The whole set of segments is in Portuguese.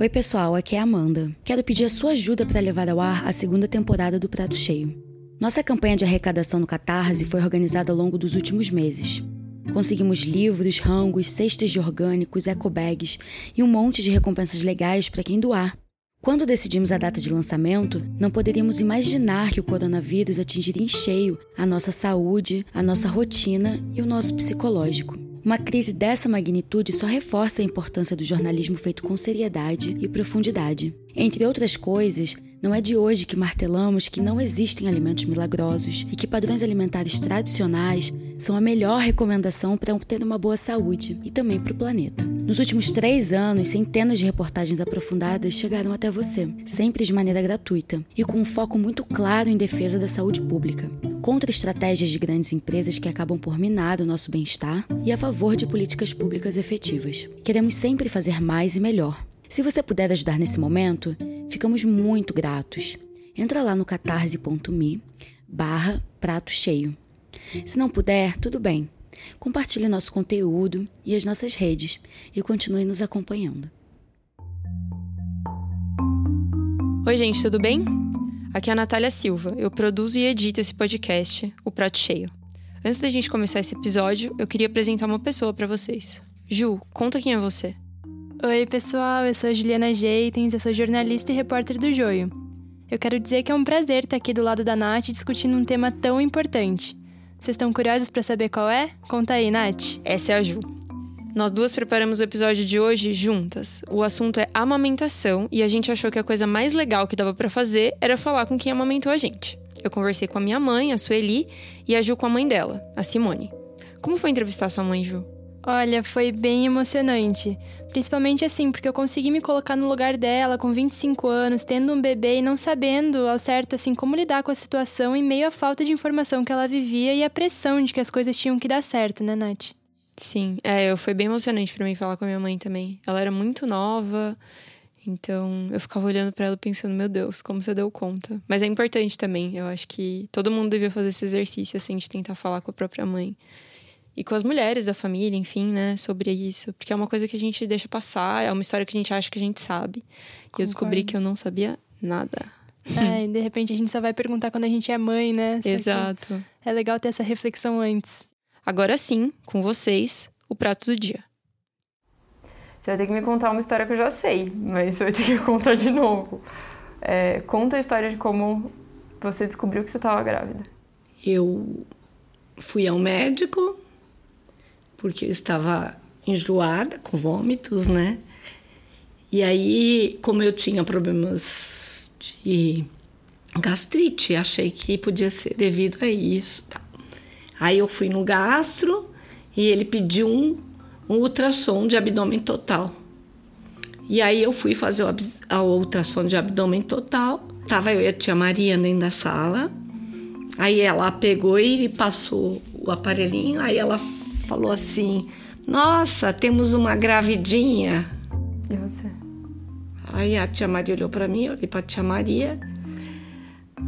Oi, pessoal, aqui é a Amanda. Quero pedir a sua ajuda para levar ao ar a segunda temporada do Prato Cheio. Nossa campanha de arrecadação no Catarse foi organizada ao longo dos últimos meses. Conseguimos livros, rangos, cestas de orgânicos, ecobags e um monte de recompensas legais para quem doar. Quando decidimos a data de lançamento, não poderíamos imaginar que o coronavírus atingiria em cheio a nossa saúde, a nossa rotina e o nosso psicológico. Uma crise dessa magnitude só reforça a importância do jornalismo feito com seriedade e profundidade. Entre outras coisas, não é de hoje que martelamos que não existem alimentos milagrosos e que padrões alimentares tradicionais são a melhor recomendação para obter uma boa saúde e também para o planeta. Nos últimos três anos, centenas de reportagens aprofundadas chegaram até você, sempre de maneira gratuita e com um foco muito claro em defesa da saúde pública contra estratégias de grandes empresas que acabam por minar o nosso bem-estar e a favor de políticas públicas efetivas. Queremos sempre fazer mais e melhor. Se você puder ajudar nesse momento, ficamos muito gratos. Entra lá no catarse.me barra prato cheio. Se não puder, tudo bem. Compartilhe nosso conteúdo e as nossas redes e continue nos acompanhando. Oi, gente, tudo bem? Aqui é a Natália Silva. Eu produzo e edito esse podcast, O Prato Cheio. Antes da gente começar esse episódio, eu queria apresentar uma pessoa para vocês. Ju, conta quem é você. Oi, pessoal. Eu sou Juliana Jeitens, eu sou jornalista e repórter do Joio. Eu quero dizer que é um prazer estar aqui do lado da Nath discutindo um tema tão importante. Vocês estão curiosos para saber qual é? Conta aí, Nath. Essa é a Ju. Nós duas preparamos o episódio de hoje juntas. O assunto é amamentação e a gente achou que a coisa mais legal que dava para fazer era falar com quem amamentou a gente. Eu conversei com a minha mãe, a Sueli, e a Ju com a mãe dela, a Simone. Como foi entrevistar sua mãe, Ju? Olha, foi bem emocionante. Principalmente assim, porque eu consegui me colocar no lugar dela com 25 anos, tendo um bebê e não sabendo ao certo assim como lidar com a situação em meio à falta de informação que ela vivia e a pressão de que as coisas tinham que dar certo, né, Nath? Sim, é, eu foi bem emocionante para mim falar com a minha mãe também. Ela era muito nova, então eu ficava olhando para ela pensando, meu Deus, como você deu conta. Mas é importante também, eu acho que todo mundo devia fazer esse exercício assim de tentar falar com a própria mãe e com as mulheres da família, enfim, né, sobre isso, porque é uma coisa que a gente deixa passar, é uma história que a gente acha que a gente sabe. Concordo. E eu descobri que eu não sabia nada. É, e de repente a gente só vai perguntar quando a gente é mãe, né? Exato. É legal ter essa reflexão antes. Agora sim, com vocês, o prato do dia. Você vai ter que me contar uma história que eu já sei, mas você vai ter que contar de novo. É, conta a história de como você descobriu que você estava grávida. Eu fui ao médico porque eu estava enjoada com vômitos, né? E aí, como eu tinha problemas de gastrite, achei que podia ser devido a isso. Tá? Aí eu fui no gastro e ele pediu um, um ultrassom de abdômen total. E aí eu fui fazer o, a ultrassom de abdômen total. Tava eu e a tia Maria dentro da sala. Aí ela pegou e passou o aparelhinho. Aí ela falou assim: Nossa, temos uma gravidinha. E você? Aí a tia Maria olhou para mim, eu olhei para a tia Maria.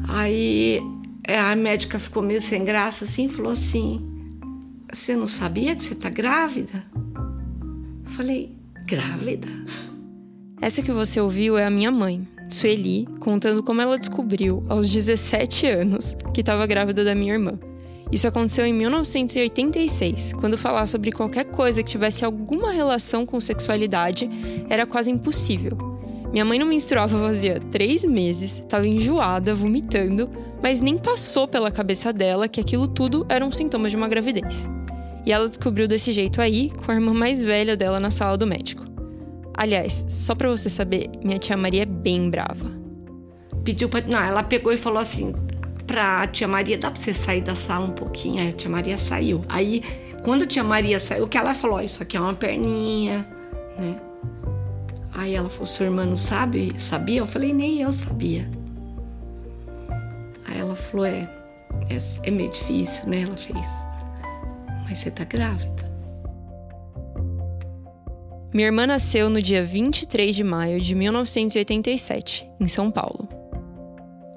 Aí a médica ficou meio sem graça assim, falou assim: Você não sabia que você tá grávida? Eu falei: Grávida? Essa que você ouviu é a minha mãe, Sueli, contando como ela descobriu, aos 17 anos, que estava grávida da minha irmã. Isso aconteceu em 1986, quando falar sobre qualquer coisa que tivesse alguma relação com sexualidade era quase impossível. Minha mãe não menstruava fazia três meses, estava enjoada, vomitando, mas nem passou pela cabeça dela que aquilo tudo era um sintoma de uma gravidez. E ela descobriu desse jeito aí, com a irmã mais velha dela na sala do médico. Aliás, só para você saber, minha tia Maria é bem brava. Pediu pra. Não, ela pegou e falou assim pra tia Maria: dá pra você sair da sala um pouquinho? Aí a tia Maria saiu. Aí, quando a tia Maria saiu, que ela falou: Isso aqui é uma perninha, né? Aí ela falou: Sua irmã não sabe? Sabia? Eu falei: Nem eu sabia. Falou: é, é, é meio difícil, né? Ela fez. Mas você tá grávida. Minha irmã nasceu no dia 23 de maio de 1987, em São Paulo.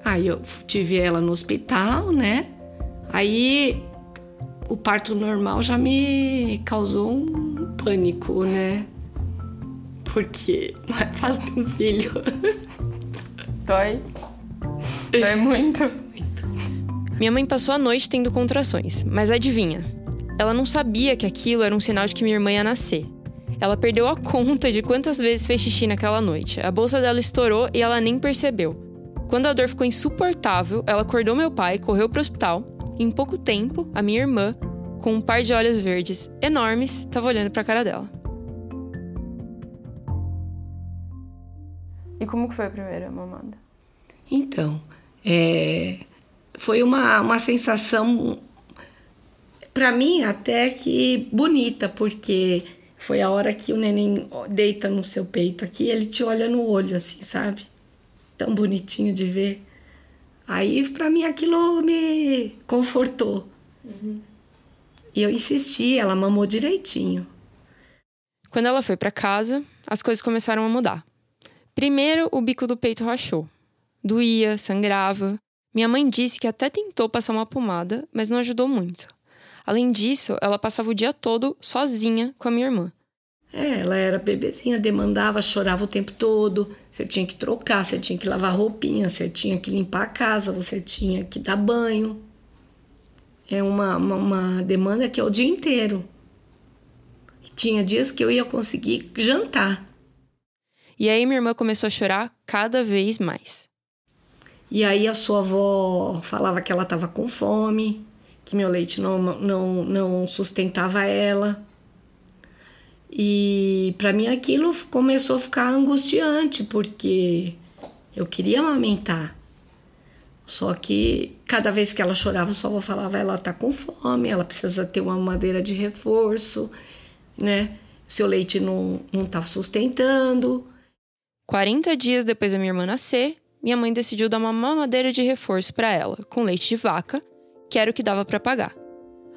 Aí eu tive ela no hospital, né? Aí o parto normal já me causou um pânico, né? porque não é fácil ter um filho. Dói? Dói muito? Minha mãe passou a noite tendo contrações, mas adivinha? Ela não sabia que aquilo era um sinal de que minha irmã ia nascer. Ela perdeu a conta de quantas vezes fez xixi naquela noite. A bolsa dela estourou e ela nem percebeu. Quando a dor ficou insuportável, ela acordou meu pai, correu para o hospital. E em pouco tempo, a minha irmã, com um par de olhos verdes enormes, estava olhando para a cara dela. E como que foi a primeira mamada? Então, é, foi uma, uma sensação, para mim, até que bonita, porque foi a hora que o neném deita no seu peito aqui, ele te olha no olho, assim, sabe? Tão bonitinho de ver. Aí, para mim, aquilo me confortou. Uhum. E eu insisti, ela mamou direitinho. Quando ela foi para casa, as coisas começaram a mudar. Primeiro, o bico do peito rachou. Doía, sangrava. Minha mãe disse que até tentou passar uma pomada, mas não ajudou muito. Além disso, ela passava o dia todo sozinha com a minha irmã. É, ela era bebezinha, demandava, chorava o tempo todo. Você tinha que trocar, você tinha que lavar roupinha, você tinha que limpar a casa, você tinha que dar banho. É uma, uma, uma demanda que é o dia inteiro. Tinha dias que eu ia conseguir jantar. E aí minha irmã começou a chorar cada vez mais. E aí a sua avó falava que ela estava com fome, que meu leite não, não, não sustentava ela. E para mim aquilo começou a ficar angustiante, porque eu queria amamentar. Só que cada vez que ela chorava, só avó falava: ela tá com fome, ela precisa ter uma madeira de reforço, né? Seu leite não, não tá sustentando. 40 dias depois da minha irmã nascer, minha mãe decidiu dar uma mamadeira de reforço para ela, com leite de vaca, que era o que dava para pagar.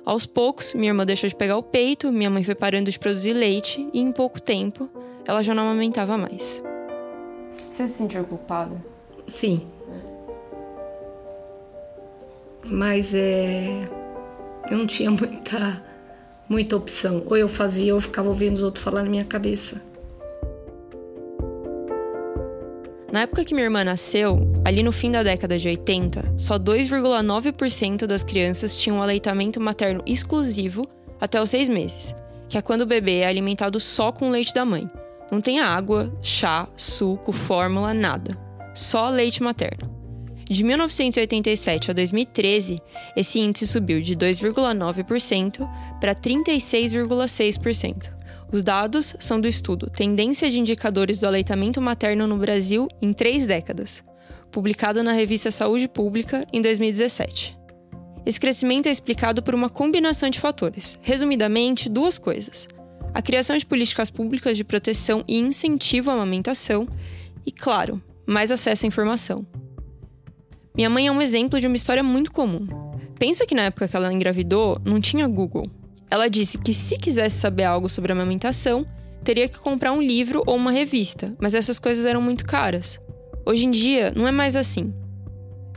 Aos poucos, minha irmã deixou de pegar o peito, minha mãe foi parando de produzir leite e em pouco tempo ela já não amamentava mais. Você se sentiu culpada? Sim. Mas é. Eu não tinha muita, muita opção. Ou eu fazia ou eu ficava ouvindo os outros falar na minha cabeça. Na época que minha irmã nasceu, ali no fim da década de 80, só 2,9% das crianças tinham aleitamento materno exclusivo até os seis meses, que é quando o bebê é alimentado só com leite da mãe. Não tem água, chá, suco, fórmula, nada. Só leite materno. De 1987 a 2013, esse índice subiu de 2,9% para 36,6%. Os dados são do estudo Tendência de Indicadores do Aleitamento Materno no Brasil em Três Décadas, publicado na revista Saúde Pública em 2017. Esse crescimento é explicado por uma combinação de fatores. Resumidamente, duas coisas: a criação de políticas públicas de proteção e incentivo à amamentação, e, claro, mais acesso à informação. Minha mãe é um exemplo de uma história muito comum. Pensa que na época que ela engravidou, não tinha Google. Ela disse que se quisesse saber algo sobre amamentação, teria que comprar um livro ou uma revista, mas essas coisas eram muito caras. Hoje em dia, não é mais assim.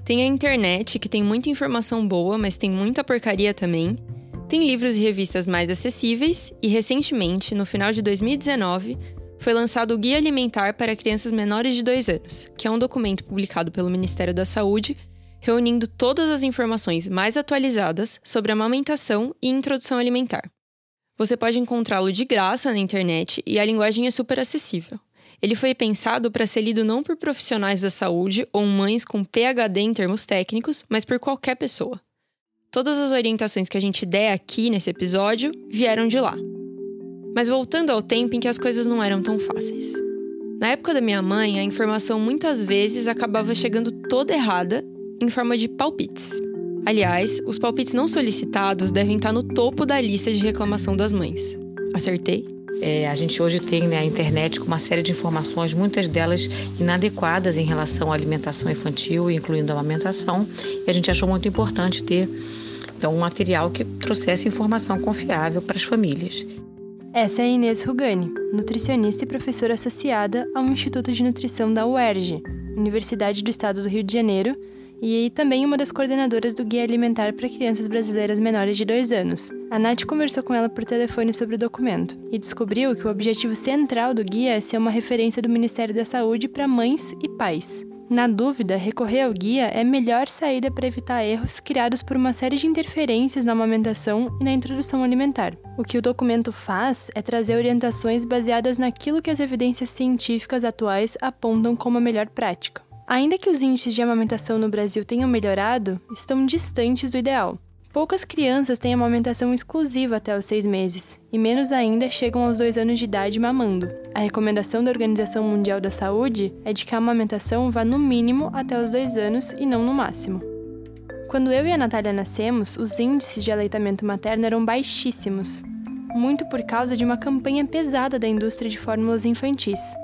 Tem a internet, que tem muita informação boa, mas tem muita porcaria também. Tem livros e revistas mais acessíveis, e recentemente, no final de 2019, foi lançado o Guia Alimentar para Crianças Menores de 2 anos, que é um documento publicado pelo Ministério da Saúde reunindo todas as informações mais atualizadas sobre amamentação e introdução alimentar. Você pode encontrá-lo de graça na internet e a linguagem é super acessível. Ele foi pensado para ser lido não por profissionais da saúde ou mães com PhD em termos técnicos, mas por qualquer pessoa. Todas as orientações que a gente der aqui nesse episódio vieram de lá. Mas voltando ao tempo em que as coisas não eram tão fáceis. Na época da minha mãe, a informação muitas vezes acabava chegando toda errada em forma de palpites. Aliás, os palpites não solicitados devem estar no topo da lista de reclamação das mães. Acertei? É, a gente hoje tem né, a internet com uma série de informações, muitas delas inadequadas em relação à alimentação infantil, incluindo a amamentação, e a gente achou muito importante ter então, um material que trouxesse informação confiável para as famílias. Essa é a Inês Rugani, nutricionista e professora associada ao Instituto de Nutrição da UERJ, Universidade do Estado do Rio de Janeiro, e também uma das coordenadoras do Guia Alimentar para Crianças Brasileiras Menores de 2 anos. A Nath conversou com ela por telefone sobre o documento e descobriu que o objetivo central do guia é ser uma referência do Ministério da Saúde para mães e pais. Na dúvida, recorrer ao guia é a melhor saída para evitar erros criados por uma série de interferências na amamentação e na introdução alimentar. O que o documento faz é trazer orientações baseadas naquilo que as evidências científicas atuais apontam como a melhor prática. Ainda que os índices de amamentação no Brasil tenham melhorado, estão distantes do ideal. Poucas crianças têm amamentação exclusiva até os seis meses, e menos ainda chegam aos dois anos de idade mamando. A recomendação da Organização Mundial da Saúde é de que a amamentação vá no mínimo até os dois anos e não no máximo. Quando eu e a Natália nascemos, os índices de aleitamento materno eram baixíssimos, muito por causa de uma campanha pesada da indústria de fórmulas infantis.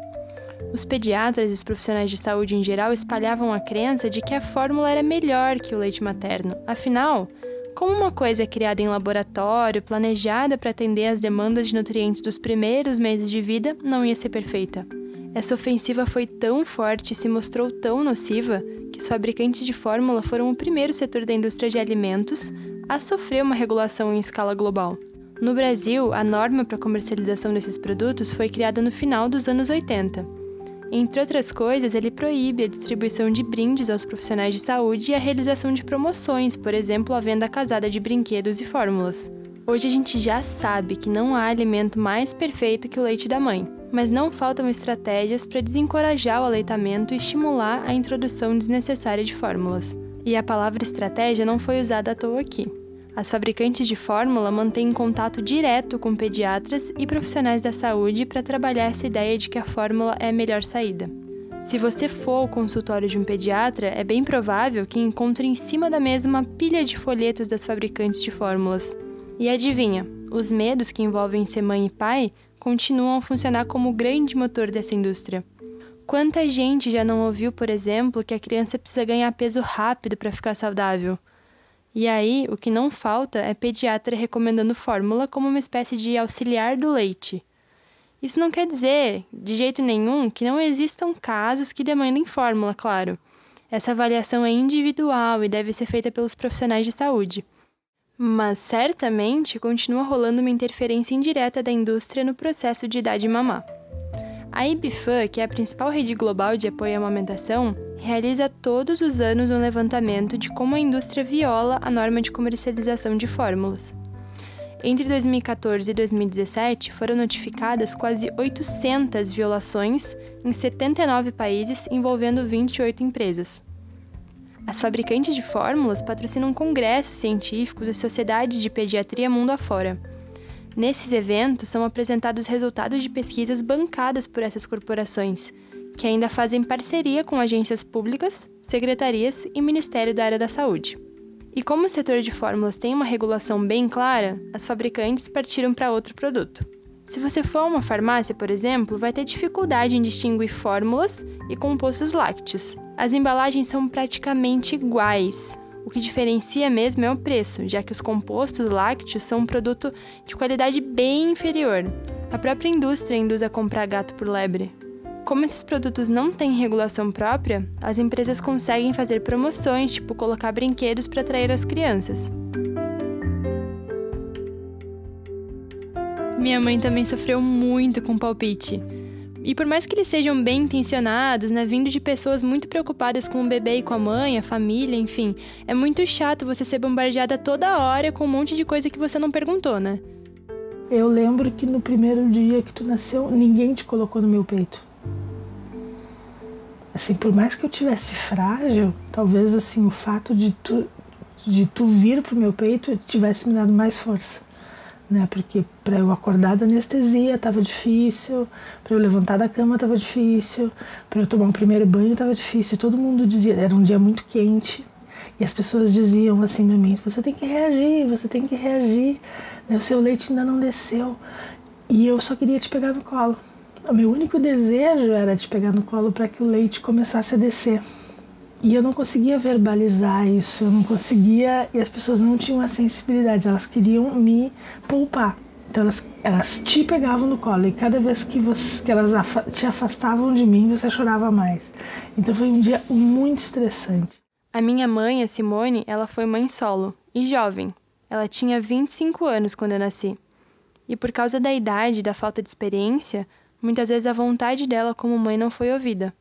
Os pediatras e os profissionais de saúde em geral espalhavam a crença de que a fórmula era melhor que o leite materno. Afinal, como uma coisa é criada em laboratório, planejada para atender às demandas de nutrientes dos primeiros meses de vida, não ia ser perfeita. Essa ofensiva foi tão forte e se mostrou tão nociva que os fabricantes de fórmula foram o primeiro setor da indústria de alimentos a sofrer uma regulação em escala global. No Brasil, a norma para comercialização desses produtos foi criada no final dos anos 80 entre outras coisas, ele proíbe a distribuição de brindes aos profissionais de saúde e a realização de promoções, por exemplo, a venda casada de brinquedos e fórmulas. Hoje a gente já sabe que não há alimento mais perfeito que o leite da mãe, mas não faltam estratégias para desencorajar o aleitamento e estimular a introdução desnecessária de fórmulas. E a palavra estratégia não foi usada à toa aqui. As fabricantes de fórmula mantêm contato direto com pediatras e profissionais da saúde para trabalhar essa ideia de que a fórmula é a melhor saída. Se você for ao consultório de um pediatra, é bem provável que encontre em cima da mesa uma pilha de folhetos das fabricantes de fórmulas. E adivinha, os medos que envolvem ser mãe e pai continuam a funcionar como o grande motor dessa indústria. Quanta gente já não ouviu, por exemplo, que a criança precisa ganhar peso rápido para ficar saudável? E aí, o que não falta é pediatra recomendando fórmula como uma espécie de auxiliar do leite. Isso não quer dizer, de jeito nenhum, que não existam casos que demandem fórmula, claro. Essa avaliação é individual e deve ser feita pelos profissionais de saúde. Mas certamente continua rolando uma interferência indireta da indústria no processo de idade mamar. A IBFAM, que é a principal rede global de apoio à amamentação, realiza todos os anos um levantamento de como a indústria viola a norma de comercialização de fórmulas. Entre 2014 e 2017, foram notificadas quase 800 violações em 79 países envolvendo 28 empresas. As fabricantes de fórmulas patrocinam congressos científicos e sociedades de pediatria mundo afora Nesses eventos são apresentados resultados de pesquisas bancadas por essas corporações, que ainda fazem parceria com agências públicas, secretarias e Ministério da Área da Saúde. E como o setor de fórmulas tem uma regulação bem clara, as fabricantes partiram para outro produto. Se você for a uma farmácia, por exemplo, vai ter dificuldade em distinguir fórmulas e compostos lácteos. As embalagens são praticamente iguais, o que diferencia mesmo é o preço, já que os compostos lácteos são um produto de qualidade bem inferior. A própria indústria induz a comprar gato por lebre. Como esses produtos não têm regulação própria, as empresas conseguem fazer promoções, tipo colocar brinquedos para atrair as crianças. Minha mãe também sofreu muito com palpite. E por mais que eles sejam bem intencionados, né, vindo de pessoas muito preocupadas com o bebê e com a mãe, a família, enfim, é muito chato você ser bombardeada toda hora com um monte de coisa que você não perguntou, né? Eu lembro que no primeiro dia que tu nasceu, ninguém te colocou no meu peito. Assim, por mais que eu tivesse frágil, talvez assim o fato de tu de tu vir pro meu peito tivesse me dado mais força né? Porque para eu acordar da anestesia estava difícil, para eu levantar da cama estava difícil, para eu tomar um primeiro banho estava difícil. Todo mundo dizia, era um dia muito quente. E as pessoas diziam assim para mim: você tem que reagir, você tem que reagir. Né? O seu leite ainda não desceu. E eu só queria te pegar no colo. O meu único desejo era te pegar no colo para que o leite começasse a descer. E eu não conseguia verbalizar isso, eu não conseguia, e as pessoas não tinham a sensibilidade, elas queriam me poupar. Então elas, elas te pegavam no colo e cada vez que, você, que elas te afastavam de mim, você chorava mais. Então foi um dia muito estressante. A minha mãe, a Simone, ela foi mãe solo e jovem. Ela tinha 25 anos quando eu nasci. E por causa da idade e da falta de experiência, muitas vezes a vontade dela como mãe não foi ouvida.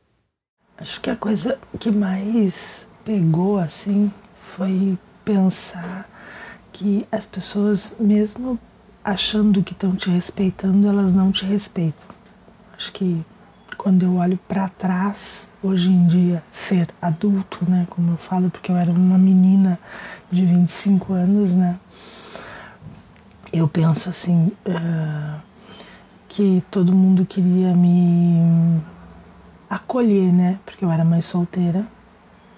Acho que a coisa que mais pegou assim foi pensar que as pessoas, mesmo achando que estão te respeitando, elas não te respeitam. Acho que quando eu olho para trás, hoje em dia, ser adulto, né, como eu falo, porque eu era uma menina de 25 anos, né, eu penso assim, uh, que todo mundo queria me acolher, né, porque eu era mãe solteira,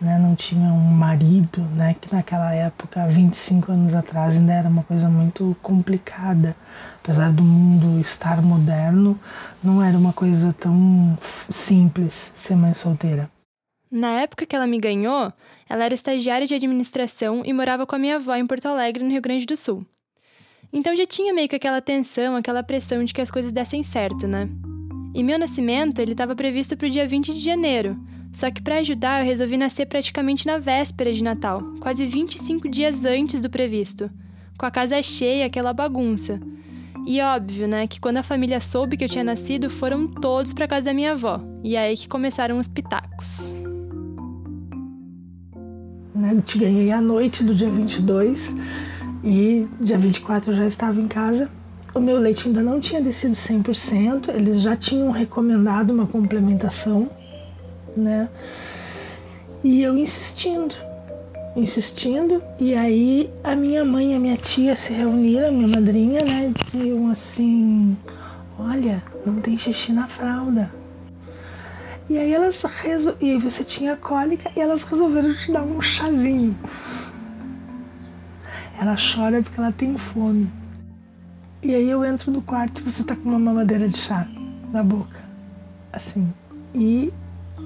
né, não tinha um marido, né, que naquela época, 25 anos atrás, ainda era uma coisa muito complicada. Apesar do mundo estar moderno, não era uma coisa tão simples ser mãe solteira. Na época que ela me ganhou, ela era estagiária de administração e morava com a minha avó em Porto Alegre, no Rio Grande do Sul. Então já tinha meio que aquela tensão, aquela pressão de que as coisas dessem certo, né? E meu nascimento, ele estava previsto para o dia 20 de janeiro, só que para ajudar, eu resolvi nascer praticamente na véspera de Natal, quase 25 dias antes do previsto, com a casa cheia, aquela bagunça. E óbvio, né, que quando a família soube que eu tinha nascido, foram todos para casa da minha avó. E é aí que começaram os pitacos. Né, eu te ganhei à noite do dia 22 e dia 24 eu já estava em casa. O meu leite ainda não tinha descido 100%, eles já tinham recomendado uma complementação né? E eu insistindo, insistindo, e aí a minha mãe e a minha tia se reuniram, minha madrinha, né? Diziam assim: Olha, não tem xixi na fralda. E aí elas resol... e aí você tinha cólica e elas resolveram te dar um chazinho. Ela chora porque ela tem fome. E aí eu entro no quarto e você tá com uma mamadeira de chá na boca. Assim. E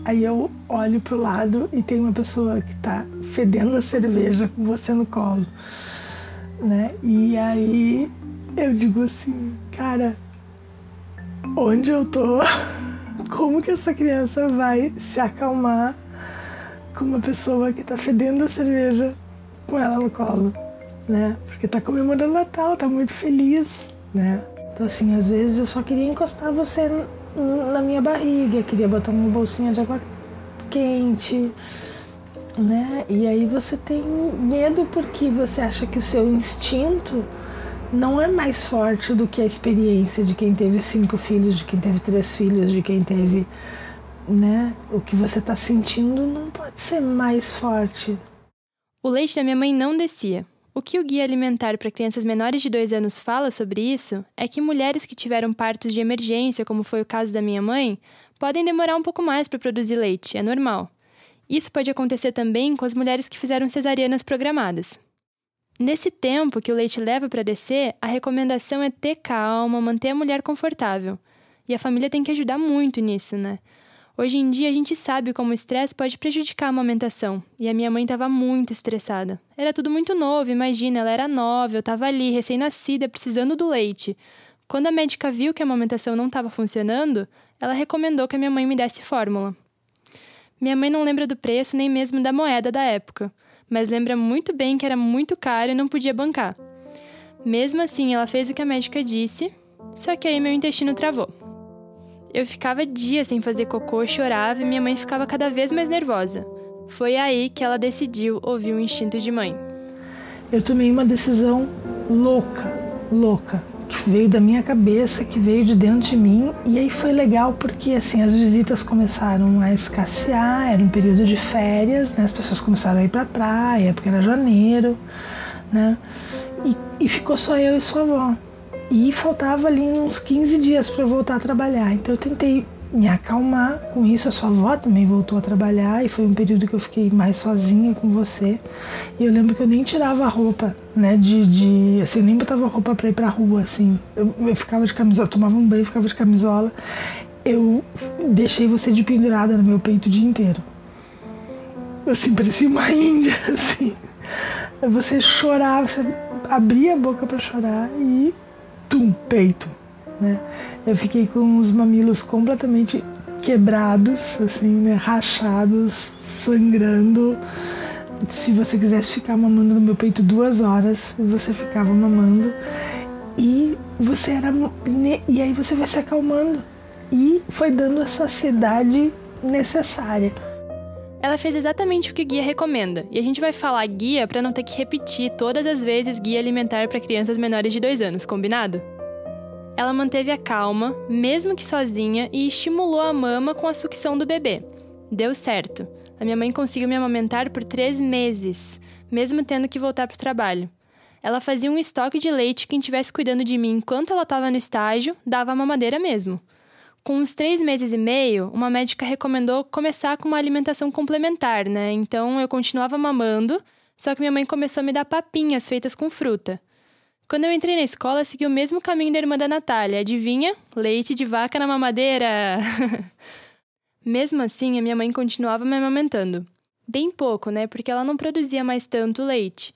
Aí eu olho pro lado e tem uma pessoa que tá fedendo a cerveja com você no colo, né? E aí eu digo assim, cara, onde eu tô? Como que essa criança vai se acalmar com uma pessoa que tá fedendo a cerveja com ela no colo, né? Porque tá comemorando Natal, tá muito feliz, né? Então assim, às vezes eu só queria encostar você na minha barriga, queria botar uma bolsinha de água quente, né? E aí você tem medo porque você acha que o seu instinto não é mais forte do que a experiência de quem teve cinco filhos, de quem teve três filhos, de quem teve, né? O que você está sentindo não pode ser mais forte. O leite da minha mãe não descia. O que o Guia Alimentar para Crianças Menores de 2 anos fala sobre isso é que mulheres que tiveram partos de emergência, como foi o caso da minha mãe, podem demorar um pouco mais para produzir leite, é normal. Isso pode acontecer também com as mulheres que fizeram cesarianas programadas. Nesse tempo que o leite leva para descer, a recomendação é ter calma, manter a mulher confortável. E a família tem que ajudar muito nisso, né? Hoje em dia a gente sabe como o estresse pode prejudicar a amamentação, e a minha mãe estava muito estressada. Era tudo muito novo, imagina, ela era nova, eu estava ali, recém-nascida, precisando do leite. Quando a médica viu que a amamentação não estava funcionando, ela recomendou que a minha mãe me desse fórmula. Minha mãe não lembra do preço nem mesmo da moeda da época, mas lembra muito bem que era muito caro e não podia bancar. Mesmo assim, ela fez o que a médica disse, só que aí meu intestino travou. Eu ficava dias sem fazer cocô, chorava e minha mãe ficava cada vez mais nervosa. Foi aí que ela decidiu ouvir o instinto de mãe. Eu tomei uma decisão louca, louca, que veio da minha cabeça, que veio de dentro de mim, e aí foi legal porque assim as visitas começaram a escassear, era um período de férias, né? As pessoas começaram a ir para praia, porque era janeiro, né? E, e ficou só eu e sua avó. E faltava ali uns 15 dias para voltar a trabalhar. Então eu tentei me acalmar com isso. A sua avó também voltou a trabalhar e foi um período que eu fiquei mais sozinha com você. E eu lembro que eu nem tirava a roupa, né? De, de assim, nem botava roupa para ir pra rua, assim. Eu, eu ficava de camisola, tomava um banho, ficava de camisola. Eu deixei você de pendurada no meu peito o dia inteiro. Eu assim, parecia uma índia, assim. Você chorava, você abria a boca para chorar e tum, peito, né? Eu fiquei com os mamilos completamente quebrados, assim, né? Rachados, sangrando, se você quisesse ficar mamando no meu peito duas horas, você ficava mamando e você era e aí você vai se acalmando e foi dando a saciedade necessária. Ela fez exatamente o que o guia recomenda, e a gente vai falar guia para não ter que repetir todas as vezes guia alimentar para crianças menores de 2 anos, combinado? Ela manteve a calma, mesmo que sozinha, e estimulou a mama com a sucção do bebê. Deu certo. A minha mãe conseguiu me amamentar por três meses, mesmo tendo que voltar para o trabalho. Ela fazia um estoque de leite quem estivesse cuidando de mim enquanto ela estava no estágio, dava a mamadeira mesmo. Com uns três meses e meio, uma médica recomendou começar com uma alimentação complementar, né? Então eu continuava mamando, só que minha mãe começou a me dar papinhas feitas com fruta. Quando eu entrei na escola, segui o mesmo caminho da irmã da Natália. Adivinha? Leite de vaca na mamadeira! Mesmo assim, a minha mãe continuava me amamentando. Bem pouco, né? Porque ela não produzia mais tanto leite.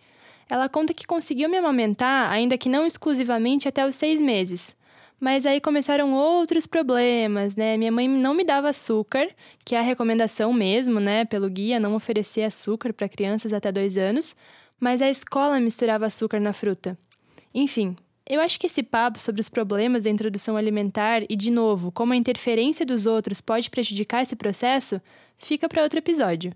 Ela conta que conseguiu me amamentar, ainda que não exclusivamente, até os seis meses. Mas aí começaram outros problemas, né? Minha mãe não me dava açúcar, que é a recomendação mesmo, né? Pelo guia, não oferecer açúcar para crianças até dois anos. Mas a escola misturava açúcar na fruta. Enfim, eu acho que esse papo sobre os problemas da introdução alimentar e, de novo, como a interferência dos outros pode prejudicar esse processo, fica para outro episódio.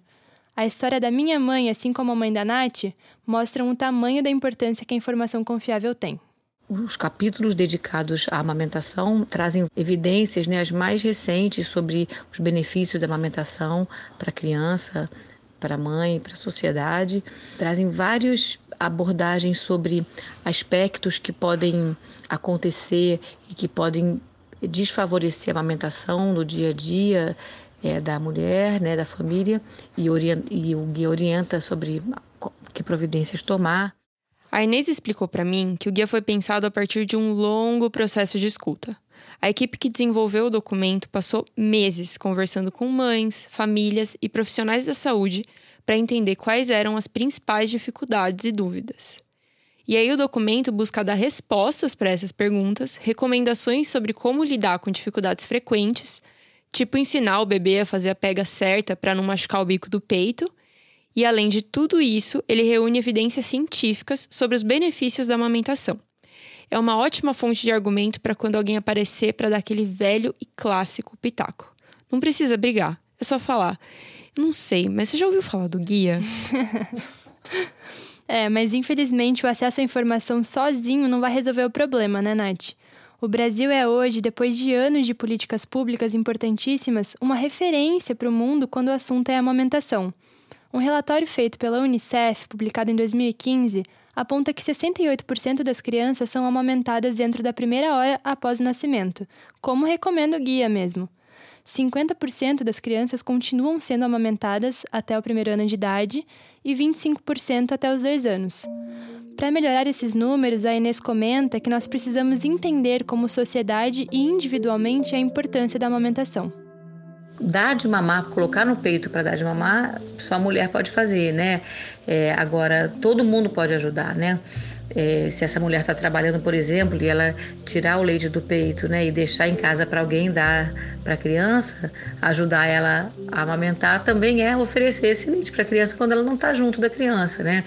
A história da minha mãe, assim como a mãe da Nath, mostram o tamanho da importância que a informação confiável tem. Os capítulos dedicados à amamentação trazem evidências né, as mais recentes sobre os benefícios da amamentação para a criança, para a mãe, para a sociedade. Trazem vários abordagens sobre aspectos que podem acontecer e que podem desfavorecer a amamentação no dia a dia é, da mulher, né, da família, e, e o guia orienta sobre que providências tomar. A Inês explicou para mim que o guia foi pensado a partir de um longo processo de escuta. A equipe que desenvolveu o documento passou meses conversando com mães, famílias e profissionais da saúde para entender quais eram as principais dificuldades e dúvidas. E aí o documento busca dar respostas para essas perguntas, recomendações sobre como lidar com dificuldades frequentes, tipo ensinar o bebê a fazer a pega certa para não machucar o bico do peito. E além de tudo isso, ele reúne evidências científicas sobre os benefícios da amamentação. É uma ótima fonte de argumento para quando alguém aparecer para dar aquele velho e clássico pitaco. Não precisa brigar, é só falar. Não sei, mas você já ouviu falar do guia? é, mas infelizmente o acesso à informação sozinho não vai resolver o problema, né, Nath? O Brasil é hoje, depois de anos de políticas públicas importantíssimas, uma referência para o mundo quando o assunto é amamentação. Um relatório feito pela Unicef, publicado em 2015, aponta que 68% das crianças são amamentadas dentro da primeira hora após o nascimento, como recomenda o guia mesmo. 50% das crianças continuam sendo amamentadas até o primeiro ano de idade e 25% até os dois anos. Para melhorar esses números, a Inês comenta que nós precisamos entender como sociedade e individualmente a importância da amamentação. Dar de mamar, colocar no peito para dar de mamar, só a mulher pode fazer, né? É, agora, todo mundo pode ajudar, né? É, se essa mulher está trabalhando, por exemplo, e ela tirar o leite do peito né, e deixar em casa para alguém dar para a criança, ajudar ela a amamentar, também é oferecer esse leite para a criança quando ela não está junto da criança, né?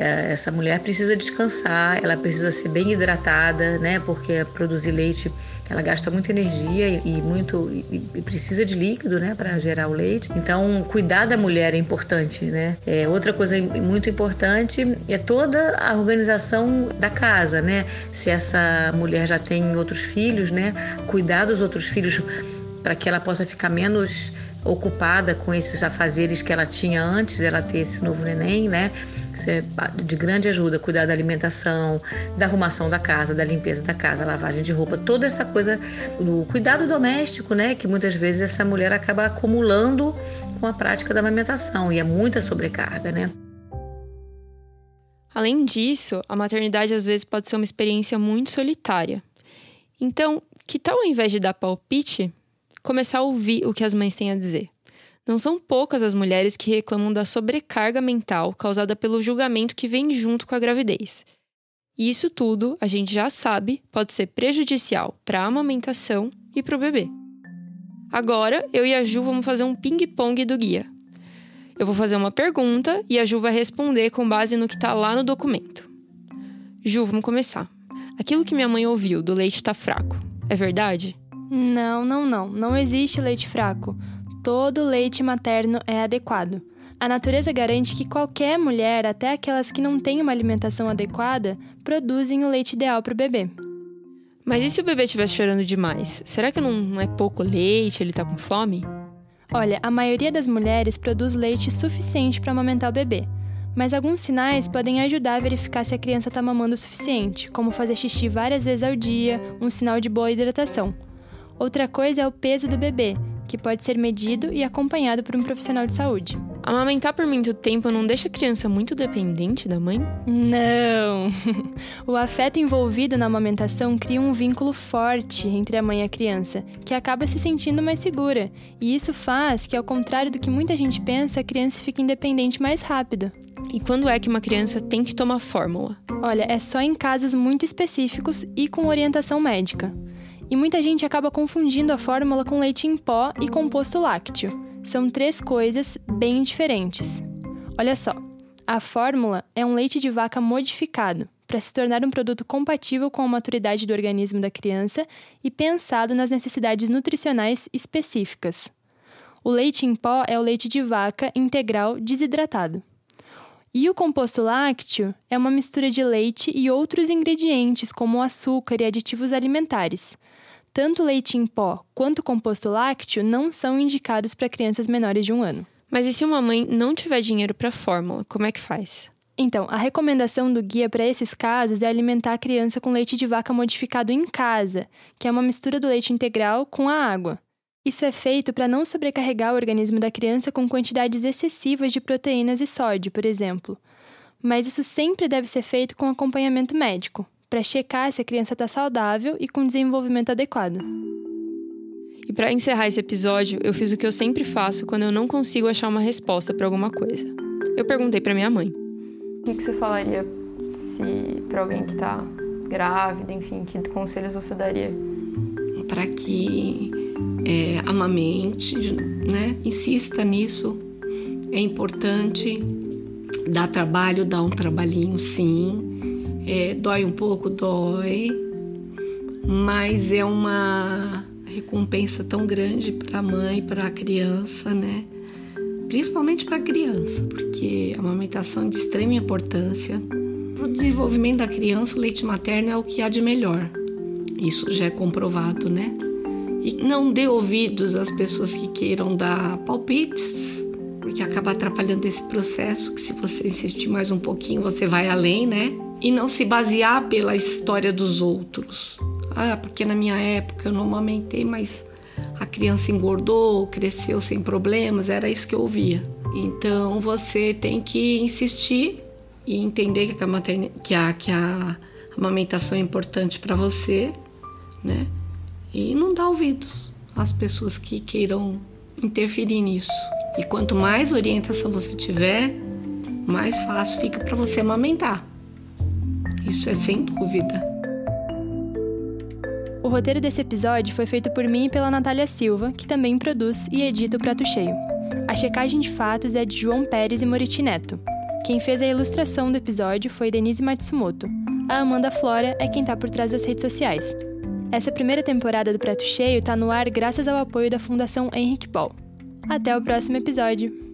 É, essa mulher precisa descansar, ela precisa ser bem hidratada, né? Porque produzir leite ela gasta muita energia e muito e precisa de líquido, né, para gerar o leite. Então, cuidar da mulher é importante, né? É, outra coisa muito importante é toda a organização da casa, né? Se essa mulher já tem outros filhos, né? Cuidar dos outros filhos para que ela possa ficar menos ocupada com esses afazeres que ela tinha antes dela ter esse novo neném, né? Isso é de grande ajuda, cuidar da alimentação, da arrumação da casa, da limpeza da casa, lavagem de roupa, toda essa coisa do cuidado doméstico, né? Que muitas vezes essa mulher acaba acumulando com a prática da amamentação e é muita sobrecarga, né? Além disso, a maternidade às vezes pode ser uma experiência muito solitária. Então, que tal ao invés de dar palpite, começar a ouvir o que as mães têm a dizer. Não são poucas as mulheres que reclamam da sobrecarga mental causada pelo julgamento que vem junto com a gravidez. E isso tudo, a gente já sabe, pode ser prejudicial para a amamentação e para o bebê. Agora, eu e a Ju vamos fazer um ping-pong do guia. Eu vou fazer uma pergunta e a Ju vai responder com base no que está lá no documento. Ju, vamos começar. Aquilo que minha mãe ouviu do leite está fraco, é verdade? Não, não, não. Não existe leite fraco. Todo leite materno é adequado. A natureza garante que qualquer mulher, até aquelas que não têm uma alimentação adequada, produzem o leite ideal para o bebê. Mas e se o bebê estiver chorando demais? Será que não é pouco leite, ele está com fome? Olha, a maioria das mulheres produz leite suficiente para amamentar o bebê, mas alguns sinais podem ajudar a verificar se a criança está mamando o suficiente, como fazer xixi várias vezes ao dia, um sinal de boa hidratação. Outra coisa é o peso do bebê, que pode ser medido e acompanhado por um profissional de saúde. Amamentar por muito tempo não deixa a criança muito dependente da mãe? Não! o afeto envolvido na amamentação cria um vínculo forte entre a mãe e a criança, que acaba se sentindo mais segura. E isso faz que, ao contrário do que muita gente pensa, a criança fique independente mais rápido. E quando é que uma criança tem que tomar fórmula? Olha, é só em casos muito específicos e com orientação médica. E muita gente acaba confundindo a fórmula com leite em pó e composto lácteo. São três coisas bem diferentes. Olha só, a fórmula é um leite de vaca modificado para se tornar um produto compatível com a maturidade do organismo da criança e pensado nas necessidades nutricionais específicas. O leite em pó é o leite de vaca integral desidratado. E o composto lácteo é uma mistura de leite e outros ingredientes, como açúcar e aditivos alimentares, tanto leite em pó quanto composto lácteo não são indicados para crianças menores de um ano. Mas e se uma mãe não tiver dinheiro para a fórmula, como é que faz? Então, a recomendação do guia para esses casos é alimentar a criança com leite de vaca modificado em casa, que é uma mistura do leite integral com a água. Isso é feito para não sobrecarregar o organismo da criança com quantidades excessivas de proteínas e sódio, por exemplo. Mas isso sempre deve ser feito com acompanhamento médico, para checar se a criança está saudável e com desenvolvimento adequado. E para encerrar esse episódio, eu fiz o que eu sempre faço quando eu não consigo achar uma resposta para alguma coisa. Eu perguntei para minha mãe. O que, você falaria se para alguém que está grávida, enfim, que conselhos você daria? Para que é, amamente, né? Insista nisso. É importante. Dá trabalho, dá um trabalhinho, sim é, dói um pouco, dói, mas é uma recompensa tão grande para a mãe, para a criança, né? Principalmente para a criança, porque a amamentação é de extrema importância. Para o desenvolvimento da criança, o leite materno é o que há de melhor. Isso já é comprovado, né? E não dê ouvidos às pessoas que queiram dar palpites, porque acaba atrapalhando esse processo, que se você insistir mais um pouquinho, você vai além, né? E não se basear pela história dos outros. Ah, porque na minha época eu não amamentei, mas a criança engordou, cresceu sem problemas, era isso que eu ouvia. Então você tem que insistir e entender que a, materne... que a, que a amamentação é importante para você, né? E não dar ouvidos às pessoas que queiram interferir nisso. E quanto mais orientação você tiver, mais fácil fica para você amamentar. Isso é sem dúvida. O roteiro desse episódio foi feito por mim e pela Natália Silva, que também produz e edita o Prato Cheio. A checagem de fatos é de João Pérez e Moriti Neto. Quem fez a ilustração do episódio foi Denise Matsumoto. A Amanda Flora é quem está por trás das redes sociais. Essa primeira temporada do Prato Cheio está no ar graças ao apoio da Fundação Henrique Ball. Até o próximo episódio!